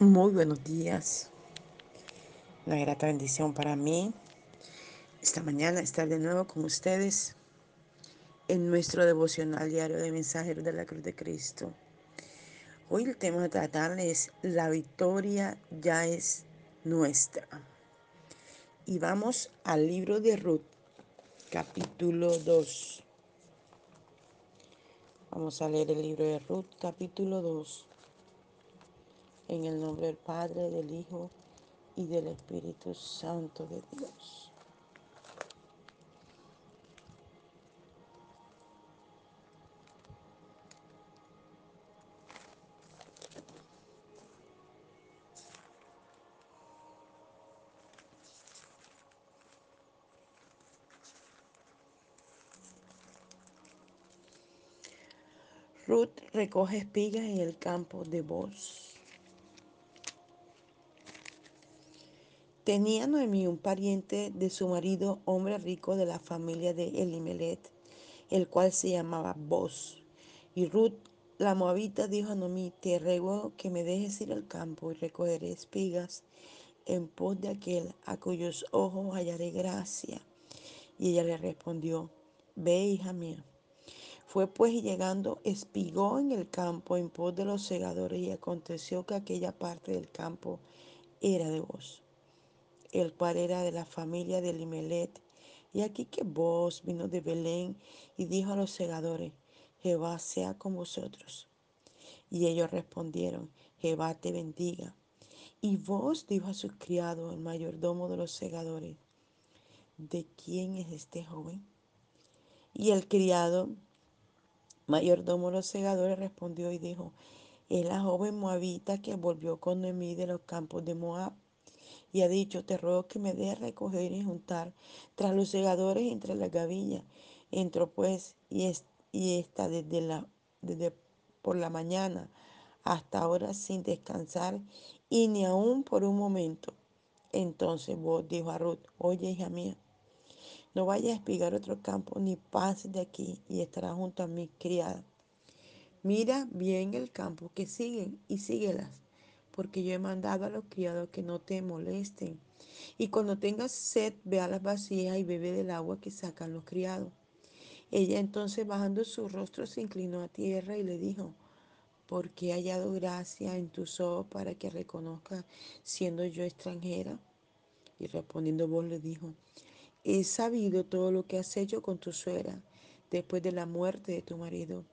Muy buenos días. Una grata bendición para mí esta mañana estar de nuevo con ustedes en nuestro devocional diario de mensajeros de la Cruz de Cristo. Hoy el tema a tratar es la victoria ya es nuestra. Y vamos al libro de Ruth, capítulo 2. Vamos a leer el libro de Ruth, capítulo 2. En el nombre del Padre, del Hijo y del Espíritu Santo de Dios. Ruth recoge espigas en el campo de Boz. Tenía Noemí un pariente de su marido, hombre rico de la familia de Elimelet, el cual se llamaba Boz. Y Ruth, la moabita, dijo a Noemí, te ruego que me dejes ir al campo y recogeré espigas en pos de aquel a cuyos ojos hallaré gracia. Y ella le respondió, ve, hija mía. Fue pues y llegando, espigó en el campo en pos de los segadores, y aconteció que aquella parte del campo era de vos el cual era de la familia de Limelet. Y aquí que vos vino de Belén y dijo a los segadores, Jehová sea con vosotros. Y ellos respondieron, Jehová te bendiga. Y vos dijo a sus criados, el mayordomo de los segadores, ¿de quién es este joven? Y el criado, mayordomo de los segadores, respondió y dijo, es la joven moabita que volvió con Noemí de los campos de Moab y ha dicho, te ruego que me dejes recoger y juntar tras los segadores entre las gavillas. Entró pues y, es, y está desde, la, desde por la mañana hasta ahora sin descansar y ni aún por un momento. Entonces vos dijo a Ruth, oye hija mía, no vayas a espigar otro campo ni pases de aquí y estarás junto a mi criada. Mira bien el campo que siguen y síguelas porque yo he mandado a los criados que no te molesten. Y cuando tengas sed, ve a las vasijas y bebe del agua que sacan los criados. Ella entonces bajando su rostro se inclinó a tierra y le dijo, ¿por qué he hallado gracia en tus ojos para que reconozca siendo yo extranjera? Y respondiendo vos le dijo, he sabido todo lo que has hecho con tu suegra después de la muerte de tu marido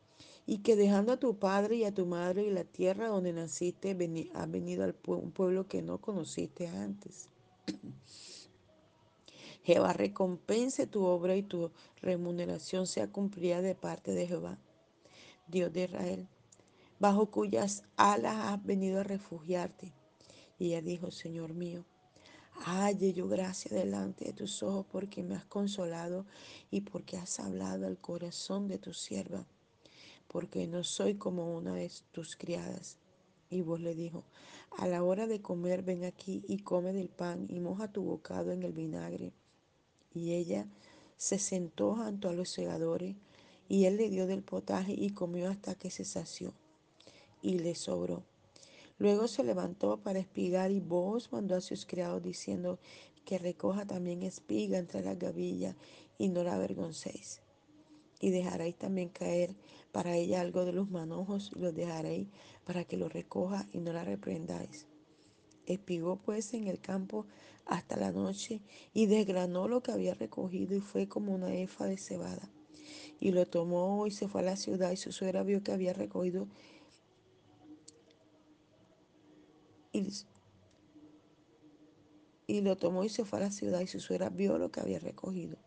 y que dejando a tu padre y a tu madre y la tierra donde naciste, has venido al un pueblo que no conociste antes. Jehová recompense tu obra y tu remuneración sea cumplida de parte de Jehová, Dios de Israel, bajo cuyas alas has venido a refugiarte. Y ella dijo, Señor mío, halle yo gracia delante de tus ojos porque me has consolado y porque has hablado al corazón de tu sierva porque no soy como una de tus criadas. Y vos le dijo, a la hora de comer ven aquí y come del pan y moja tu bocado en el vinagre. Y ella se sentó junto a los segadores y él le dio del potaje y comió hasta que se sació y le sobró. Luego se levantó para espigar y vos mandó a sus criados diciendo que recoja también espiga entre las gavillas y no la avergoncéis. Y dejaréis también caer para ella algo de los manojos y los dejaréis para que lo recoja y no la reprendáis. Espigó pues en el campo hasta la noche y desgranó lo que había recogido y fue como una efa de cebada. Y lo tomó y se fue a la ciudad y su suegra vio que había recogido y, y lo tomó y se fue a la ciudad y su suegra vio lo que había recogido.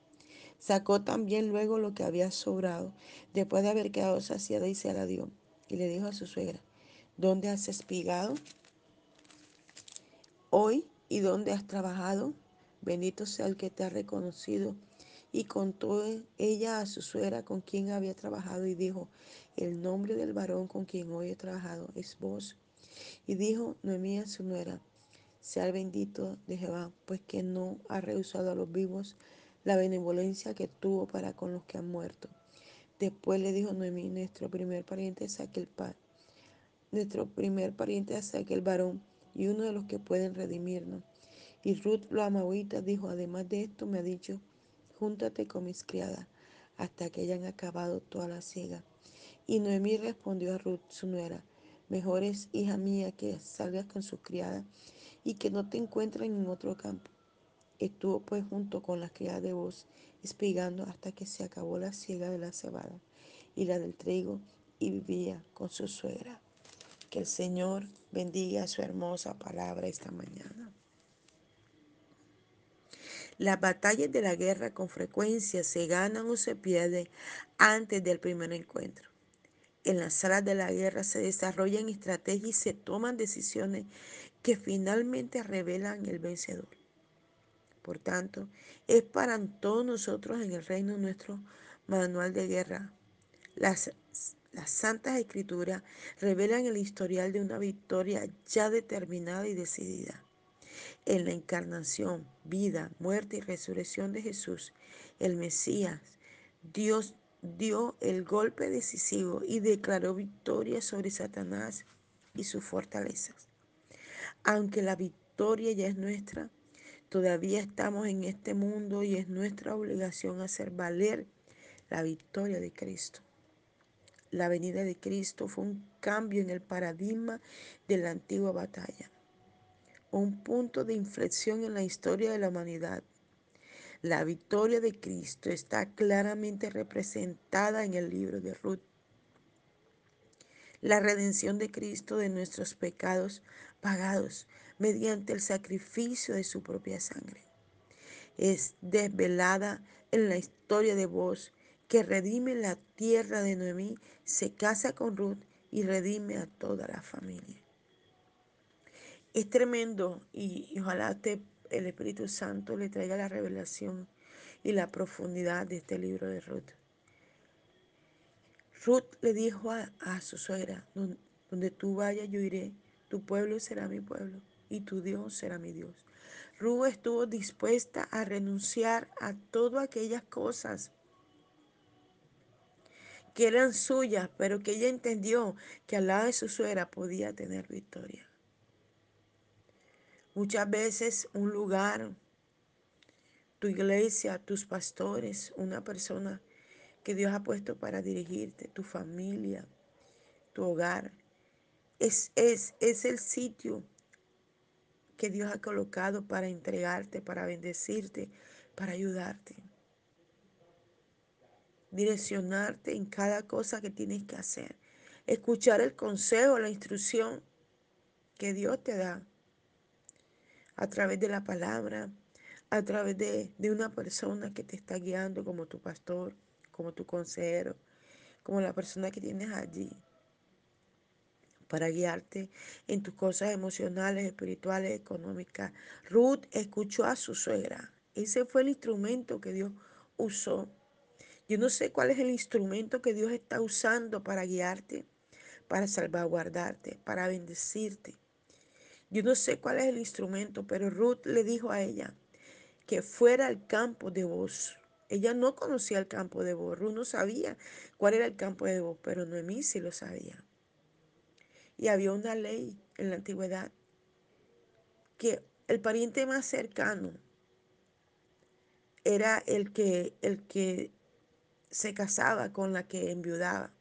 Sacó también luego lo que había sobrado, después de haber quedado saciada y se la dio. Y le dijo a su suegra, ¿dónde has espigado hoy y dónde has trabajado? Bendito sea el que te ha reconocido. Y contó ella a su suegra con quien había trabajado y dijo, el nombre del varón con quien hoy he trabajado es vos. Y dijo Noemí a su nuera, sea el bendito de Jehová, pues que no ha rehusado a los vivos la benevolencia que tuvo para con los que han muerto. Después le dijo Noemí, nuestro primer pariente es aquel pan. Nuestro primer pariente es aquel varón, y uno de los que pueden redimirnos. Y Ruth la amabita dijo, además de esto me ha dicho, júntate con mis criadas hasta que hayan acabado toda la siega. Y Noemí respondió a Ruth, su nuera, mejor es, hija mía, que salgas con sus criadas y que no te encuentren en otro campo. Estuvo pues junto con las criadas de voz, espigando hasta que se acabó la siega de la cebada y la del trigo, y vivía con su suegra. Que el Señor bendiga su hermosa palabra esta mañana. Las batallas de la guerra con frecuencia se ganan o se pierden antes del primer encuentro. En las salas de la guerra se desarrollan estrategias y se toman decisiones que finalmente revelan el vencedor. Por tanto, es para todos nosotros en el reino nuestro manual de guerra. Las, las santas escrituras revelan el historial de una victoria ya determinada y decidida. En la encarnación, vida, muerte y resurrección de Jesús, el Mesías, Dios dio el golpe decisivo y declaró victoria sobre Satanás y sus fortalezas. Aunque la victoria ya es nuestra, Todavía estamos en este mundo y es nuestra obligación hacer valer la victoria de Cristo. La venida de Cristo fue un cambio en el paradigma de la antigua batalla, un punto de inflexión en la historia de la humanidad. La victoria de Cristo está claramente representada en el libro de Ruth. La redención de Cristo de nuestros pecados pagados mediante el sacrificio de su propia sangre. Es desvelada en la historia de vos que redime la tierra de Noemí, se casa con Ruth y redime a toda la familia. Es tremendo y, ojalá el Espíritu Santo le traiga la revelación y la profundidad de este libro de Ruth. Ruth le dijo a, a su suegra, donde tú vayas yo iré, tu pueblo será mi pueblo y tu Dios será mi Dios. Ruth estuvo dispuesta a renunciar a todas aquellas cosas que eran suyas, pero que ella entendió que al lado de su suegra podía tener victoria. Muchas veces un lugar, tu iglesia, tus pastores, una persona que Dios ha puesto para dirigirte, tu familia, tu hogar, es, es, es el sitio que Dios ha colocado para entregarte, para bendecirte, para ayudarte. Direccionarte en cada cosa que tienes que hacer. Escuchar el consejo, la instrucción que Dios te da a través de la palabra, a través de, de una persona que te está guiando como tu pastor, como tu consejero, como la persona que tienes allí para guiarte en tus cosas emocionales, espirituales, económicas. Ruth escuchó a su suegra. Ese fue el instrumento que Dios usó. Yo no sé cuál es el instrumento que Dios está usando para guiarte, para salvaguardarte, para bendecirte. Yo no sé cuál es el instrumento, pero Ruth le dijo a ella que fuera al campo de voz. Ella no conocía el campo de voz. Ruth no sabía cuál era el campo de voz, pero Noemí sí lo sabía. Y había una ley en la antigüedad que el pariente más cercano era el que, el que se casaba con la que enviudaba.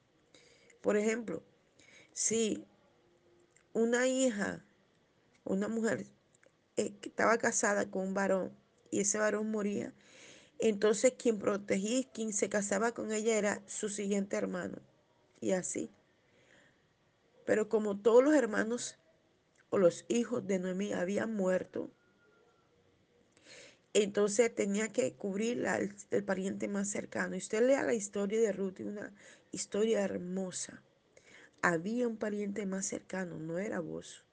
Por ejemplo, si una hija, una mujer eh, estaba casada con un varón y ese varón moría, entonces quien protegía, quien se casaba con ella era su siguiente hermano. Y así. Pero como todos los hermanos o los hijos de Noemí habían muerto, entonces tenía que cubrir el, pariente más cercano. Y usted lea la historia de Ruth, una historia hermosa. Había un pariente más cercano, no era vos.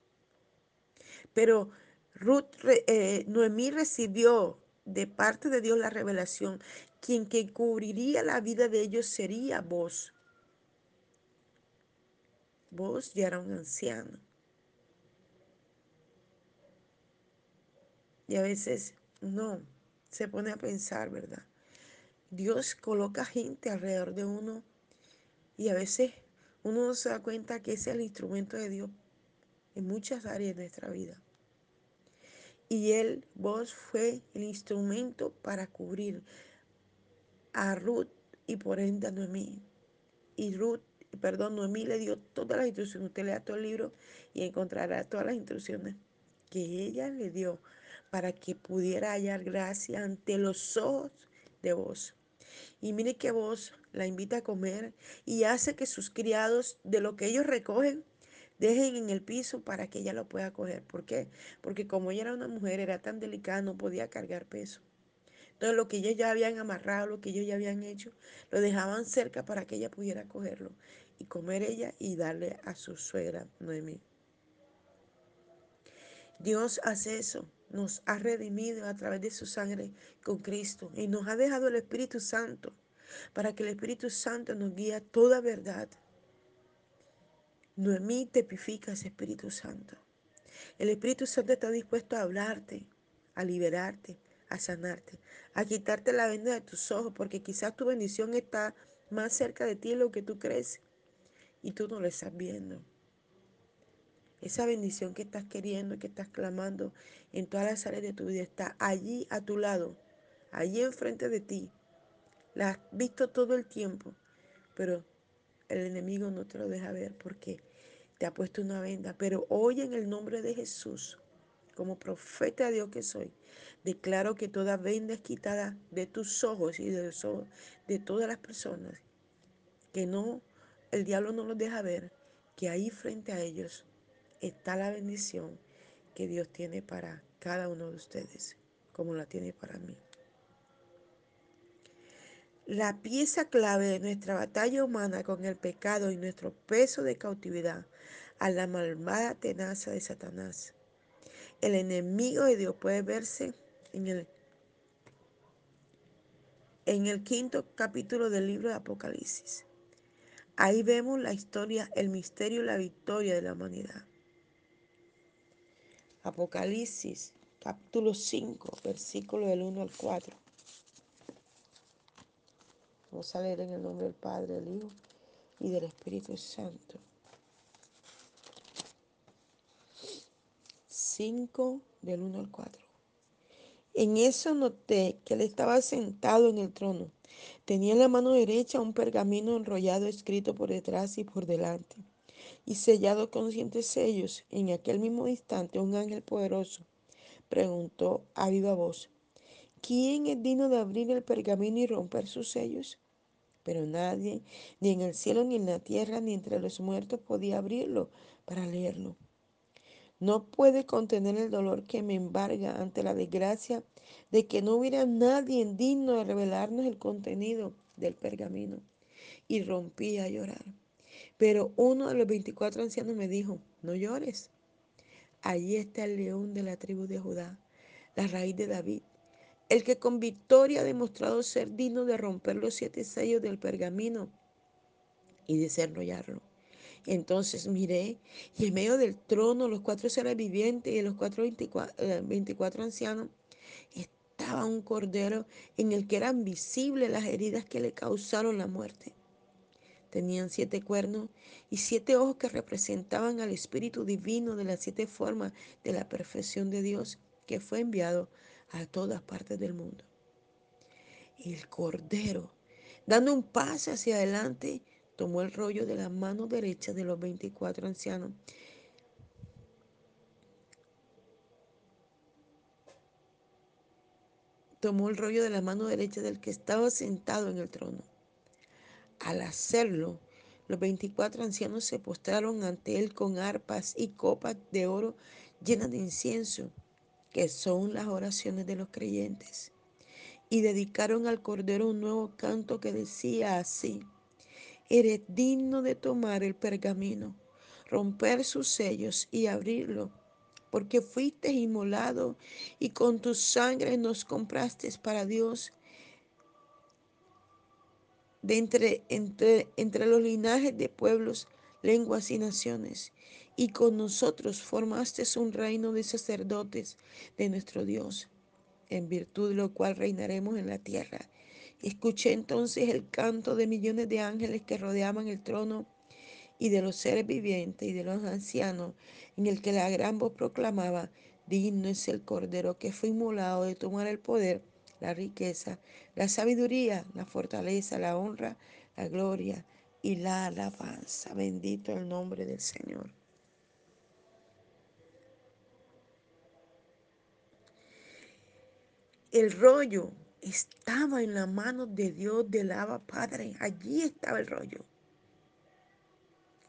Pero Ruth, eh, Noemí recibió de parte de Dios la revelación. Quien que cubriría la vida de ellos sería vos. Vos ya era un anciano. Y a veces uno se pone a pensar, ¿verdad? Dios coloca gente alrededor de uno y a veces uno no se da cuenta que ese es el instrumento de Dios en muchas áreas de nuestra vida. Y él, vos, fue el instrumento para cubrir a Ruth y por ende a Noemí. Y Ruth, perdón, Noemí le dio todas las instrucciones. Usted lea todo el libro y encontrará todas las instrucciones que ella le dio para que pudiera hallar gracia ante los ojos de vos. Y mire que vos la invita a comer y hace que sus criados, de lo que ellos recogen, dejen en el piso para que ella lo pueda coger. ¿Por qué? Porque como ella era una mujer, era tan delicada, no podía cargar peso. Entonces lo que ellos ya habían amarrado, lo que ellos ya habían hecho, lo dejaban cerca para que ella pudiera cogerlo y comer ella y darle a su suegra Noemí. Dios hace eso, nos ha redimido a través de su sangre con Cristo y nos ha dejado el Espíritu Santo para que el Espíritu Santo nos guíe a toda verdad. Noemí tipifica ese Espíritu Santo. El Espíritu Santo está dispuesto a hablarte, a liberarte, a sanarte, a quitarte la venda de tus ojos, porque quizás tu bendición está más cerca de ti de lo que tú crees y tú no lo estás viendo. Esa bendición que estás queriendo, que estás clamando en todas las áreas de tu vida está allí a tu lado, allí enfrente de ti. La has visto todo el tiempo, pero el enemigo no te lo deja ver porque te ha puesto una venda. Pero hoy en el nombre de Jesús, como profeta de Dios que soy, declaro que toda venda es quitada de tus ojos y de los ojos de todas las personas. Que no, el diablo no los deja ver, que ahí frente a ellos está la bendición que Dios tiene para cada uno de ustedes, como la tiene para mí. La pieza clave de nuestra batalla humana con el pecado y nuestro peso de cautividad a la malvada tenaza de Satanás. El enemigo de Dios puede verse en el, quinto capítulo del libro de Apocalipsis. Ahí vemos la historia, el misterio y la victoria de la humanidad. Apocalipsis, capítulo 5, versículo del 1 al 4. Vamos a leer en el nombre del Padre, del Hijo y del Espíritu Santo. 5 del 1 al 4. En eso noté que él estaba sentado en el trono. Tenía en la mano derecha un pergamino enrollado escrito por detrás y por delante y sellado con siete sellos. En aquel mismo instante un ángel poderoso preguntó a viva voz, ¿quién es digno de abrir el pergamino y romper sus sellos? Pero nadie, ni en el cielo, ni en la tierra, ni entre los muertos, podía abrirlo para leerlo. No puede contener el dolor que me embarga ante la desgracia de que no hubiera nadie digno de revelarnos el contenido del pergamino. Y rompí a llorar. Pero uno de los 24 ancianos me dijo, no llores. Allí está el león de la tribu de Judá, la raíz de David, el que con victoria ha demostrado ser digno de romper los siete sellos del pergamino y desenrollarlo. Entonces miré y en medio del trono los cuatro seres vivientes y los cuatro 24, 24 eh, ancianos estaba un cordero en el que eran visibles las heridas que le causaron la muerte. Tenían siete cuernos y siete ojos que representaban al Espíritu Divino de las siete formas de la perfección de Dios que fue enviado a todas partes del mundo. El Cordero, dando un paso hacia adelante, tomó el rollo de la mano derecha de los 24 ancianos tomó el rollo de la mano derecha del que estaba sentado en el trono. Al hacerlo, los veinticuatro ancianos se postraron ante él con arpas y copas de oro llenas de incienso, que son las oraciones de los creyentes, y dedicaron al Cordero un nuevo canto que decía así, eres digno de tomar el pergamino, romper sus sellos y abrirlo, porque fuiste inmolado y con tu sangre nos compraste para Dios de entre, entre, entre los linajes de pueblos, lenguas y naciones. Y con nosotros formaste un reino de sacerdotes de nuestro Dios, en virtud de lo cual reinaremos en la tierra. Escuché entonces el canto de millones de ángeles que rodeaban el trono y de los seres vivientes y de los ancianos, en el que la gran voz proclamaba, digno es el Cordero que fue inmolado de tomar el poder, la riqueza, la sabiduría, la fortaleza, la honra, la gloria y la alabanza. Bendito el nombre del Señor. El rollo estaba en la mano de Dios del Abba Padre. Allí estaba el rollo.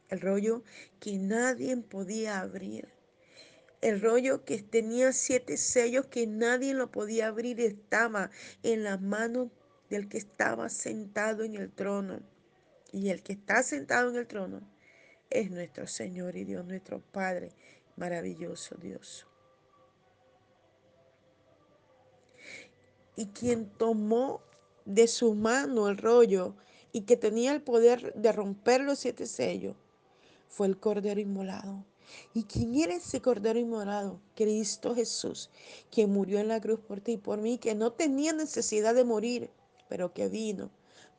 El rollo que nadie podía abrir. El rollo que tenía siete sellos que nadie lo podía abrir estaba en las manos del que estaba sentado en el trono. Y el que está sentado en el trono es nuestro Señor y Dios, nuestro Padre, maravilloso Dios. Y quien tomó de su mano el rollo y que tenía el poder de romper los siete sellos fue el Cordero Inmolado. ¿Y quién era ese Cordero Inmolado? Cristo Jesús, que murió en la cruz por ti y por mí, que no tenía necesidad de morir, pero que vino,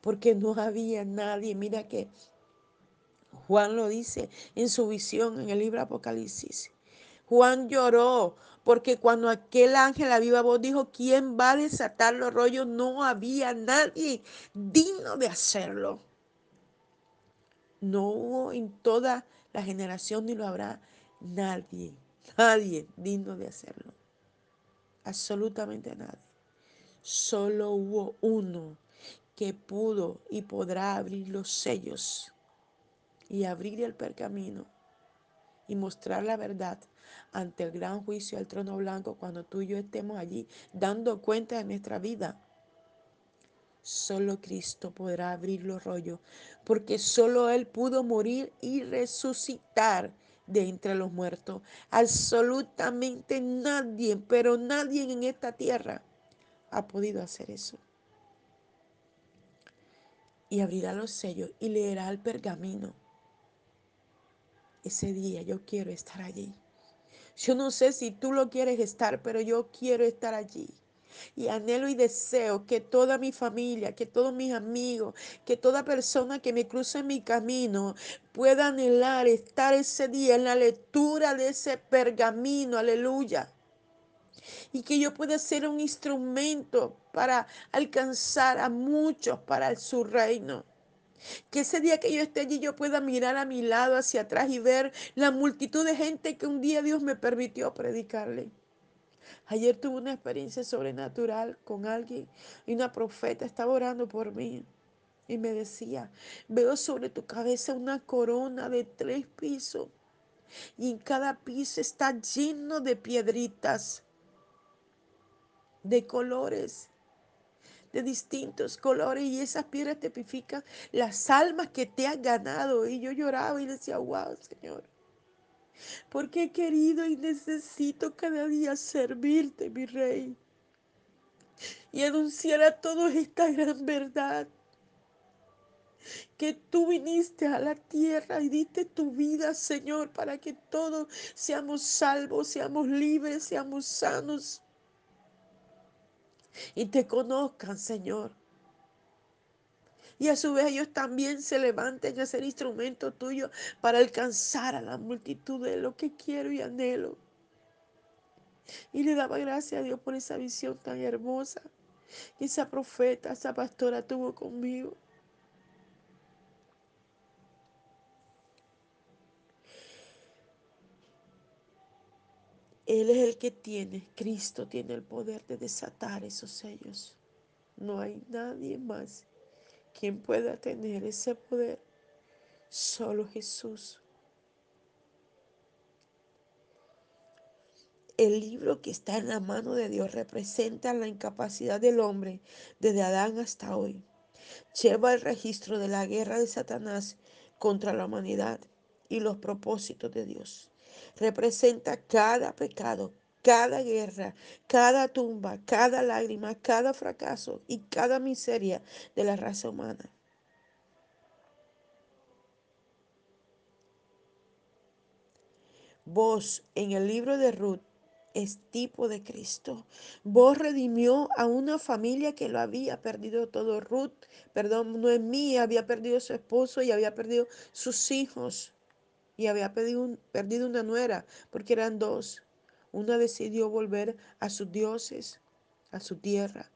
porque no había nadie. Mira que Juan lo dice en su visión en el libro Apocalipsis. Juan lloró porque cuando aquel ángel a viva voz dijo, ¿quién va a desatar los rollos? No había nadie digno de hacerlo. No hubo en toda la generación ni lo habrá nadie, nadie digno de hacerlo. Absolutamente nadie. Solo hubo uno que pudo y podrá abrir los sellos y abrir el pergamino y mostrar la verdad ante el gran juicio del trono blanco cuando tú y yo estemos allí dando cuenta de nuestra vida. Solo Cristo podrá abrir los rollos, porque solo Él pudo morir y resucitar de entre los muertos. Absolutamente nadie, pero nadie en esta tierra ha podido hacer eso. Y abrirá los sellos y leerá el pergamino. Ese día yo quiero estar allí. Yo no sé si tú lo quieres estar, pero yo quiero estar allí. Y anhelo y deseo que toda mi familia, que todos mis amigos, que toda persona que me cruce en mi camino pueda anhelar estar ese día en la lectura de ese pergamino, aleluya. Y que yo pueda ser un instrumento para alcanzar a muchos para su reino. Que ese día que yo esté allí yo pueda mirar a mi lado hacia atrás y ver la multitud de gente que un día Dios me permitió predicarle. Ayer tuve una experiencia sobrenatural con alguien y una profeta estaba orando por mí y me decía, veo sobre tu cabeza una corona de tres pisos y en cada piso está lleno de piedritas, de colores de distintos colores y esas piedras tipifican las almas que te han ganado. Y yo lloraba y decía, wow, Señor, porque he querido y necesito cada día servirte, mi rey, y anunciar a todos esta gran verdad. Que tú viniste a la tierra y diste tu vida, Señor, para que todos seamos salvos, seamos libres, seamos sanos y te conozcan, Señor. Y a su vez ellos también se levanten a ser instrumento tuyo para alcanzar a la multitud de lo que quiero y anhelo. Y le daba gracias a Dios por esa visión tan hermosa que esa profeta, esa pastora tuvo conmigo. Él es el que tiene, Cristo tiene el poder de desatar esos sellos. No hay nadie más quien pueda tener ese poder. Solo Jesús. El libro que está en la mano de Dios representa la incapacidad del hombre desde Adán hasta hoy. Lleva el registro de la guerra de Satanás contra la humanidad y los propósitos de Dios representa cada pecado, cada guerra, cada tumba, cada lágrima, cada fracaso y cada miseria de la raza humana. Vos en el libro de Ruth es tipo de Cristo. Vos redimió a una familia que lo había perdido todo. Ruth, perdón, no es mía, había perdido su esposo y había perdido sus hijos. Y había perdido, una nuera, porque eran dos. Una decidió volver a sus dioses, a su tierra.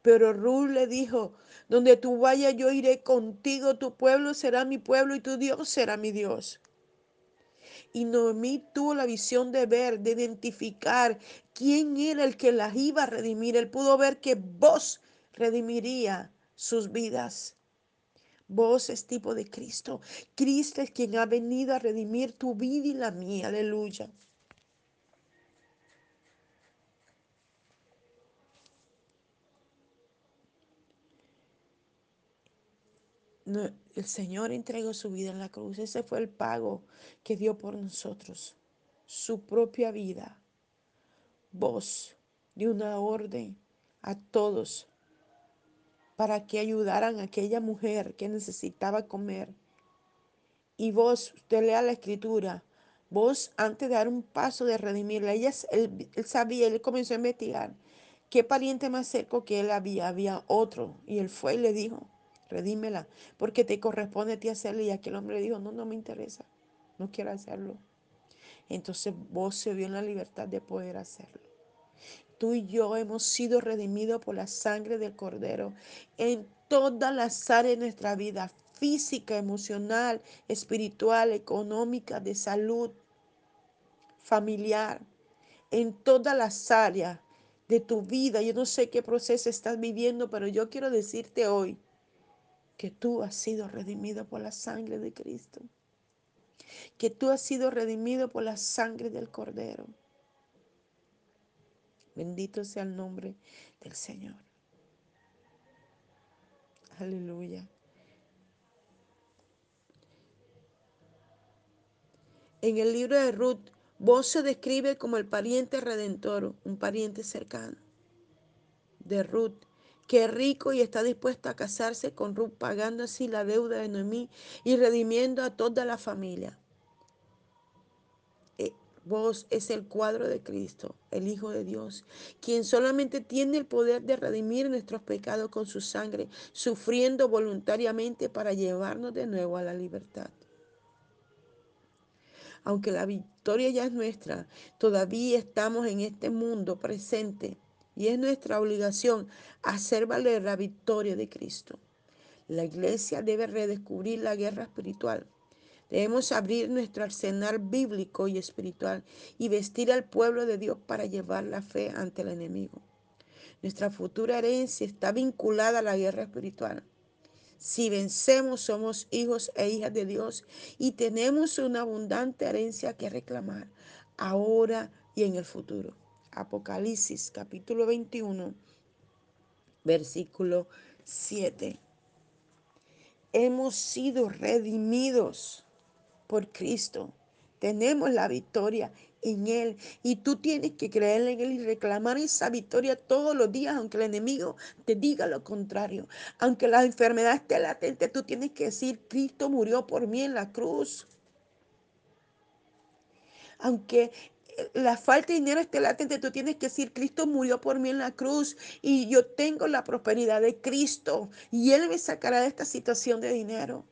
Pero Ruth le dijo, donde tú vayas yo iré contigo, tu pueblo será mi pueblo y tu Dios será mi Dios. Y Noemí tuvo la visión de ver, de identificar quién era el que las iba a redimir. Él pudo ver que vos redimiría sus vidas. Vos es tipo de Cristo. Cristo es quien ha venido a redimir tu vida y la mía. Aleluya. El Señor entregó su vida en la cruz. Ese fue el pago que dio por nosotros. Su propia vida. Vos dio una orden a todos para que ayudaran a aquella mujer que necesitaba comer. Y vos, usted lea la escritura, vos antes de dar un paso de redimirla, ella, él, sabía, él comenzó a investigar qué pariente más cerca que él había, había otro. Y él fue y le dijo, redímela, porque te corresponde a ti hacerlo. Y aquel hombre le dijo, no, no me interesa, no quiero hacerlo. Entonces vos se vio la libertad de poder hacerlo. Tú y yo hemos sido redimidos por la sangre del Cordero en todas las áreas de nuestra vida, física, emocional, espiritual, económica, de salud, familiar, en todas las áreas de tu vida. Yo no sé qué proceso estás viviendo, pero yo quiero decirte hoy que tú has sido redimido por la sangre de Cristo. Que tú has sido redimido por la sangre del Cordero. Bendito sea el nombre del Señor. Aleluya. En el libro de Ruth, vos se describe como el pariente redentor, un pariente cercano de Ruth, que es rico y está dispuesto a casarse con Ruth, pagando así la deuda de Noemí y redimiendo a toda la familia. Vos es el cuadro de Cristo, el Hijo de Dios, quien solamente tiene el poder de redimir nuestros pecados con su sangre, sufriendo voluntariamente para llevarnos de nuevo a la libertad. Aunque la victoria ya es nuestra, todavía estamos en este mundo presente y es nuestra obligación hacer valer la victoria de Cristo. La iglesia debe redescubrir la guerra espiritual. Debemos abrir nuestro arsenal bíblico y espiritual y vestir al pueblo de Dios para llevar la fe ante el enemigo. Nuestra futura herencia está vinculada a la guerra espiritual. Si vencemos, somos hijos e hijas de Dios y tenemos una abundante herencia que reclamar ahora y en el futuro. Apocalipsis capítulo 21, versículo 7. Hemos sido redimidos por Cristo. Tenemos la victoria en Él. Y tú tienes que creer en Él y reclamar esa victoria todos los días, aunque el enemigo te diga lo contrario. Aunque la enfermedad esté latente, tú tienes que decir, Cristo murió por mí en la cruz. Aunque eh, la falta de dinero esté latente, tú tienes que decir, Cristo murió por mí en la cruz y yo tengo la prosperidad de Cristo y Él me sacará de esta situación de dinero.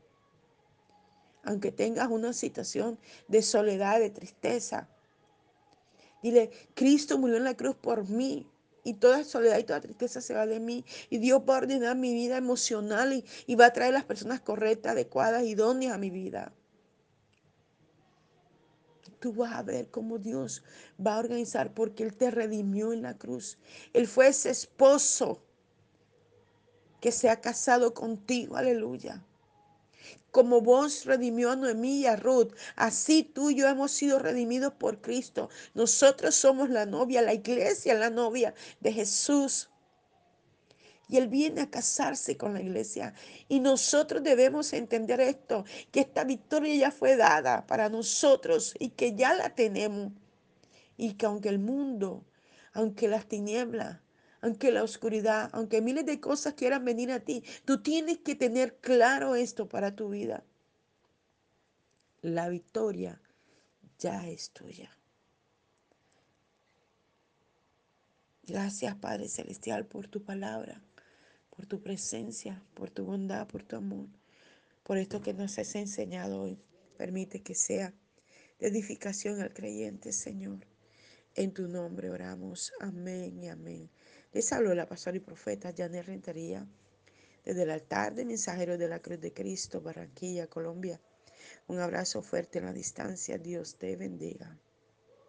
Aunque tengas una situación de soledad, de tristeza, Dile, Cristo murió en la cruz por mí. Y toda soledad y toda tristeza se va de mí. Y Dios va a ordenar mi vida emocional y, y va a traer las personas correctas, adecuadas, idóneas a mi vida. Tú vas a ver cómo Dios va a organizar porque Él te redimió en la cruz. Él fue ese esposo que se ha casado contigo. Aleluya. Como vos redimió a Noemí y a Ruth, así tú y yo hemos sido redimidos por Cristo. Nosotros somos la novia, la iglesia, la novia de Jesús. Y Él viene a casarse con la iglesia. Y nosotros debemos entender esto, que esta victoria ya fue dada para nosotros y que ya la tenemos. Y que aunque el mundo, aunque las tinieblas, aunque la oscuridad, aunque miles de cosas quieran venir a ti, tú tienes que tener claro esto para tu vida. La victoria ya es tuya. Gracias, Padre Celestial, por tu palabra, por tu presencia, por tu bondad, por tu amor, por esto que nos has enseñado hoy. Permite que sea de edificación al creyente, Señor. En tu nombre oramos. Amén y amén. Les hablo la pastora y profeta Janet Rentería desde el altar de mensajeros de la Cruz de Cristo, Barranquilla, Colombia. Un abrazo fuerte en la distancia. Dios te bendiga.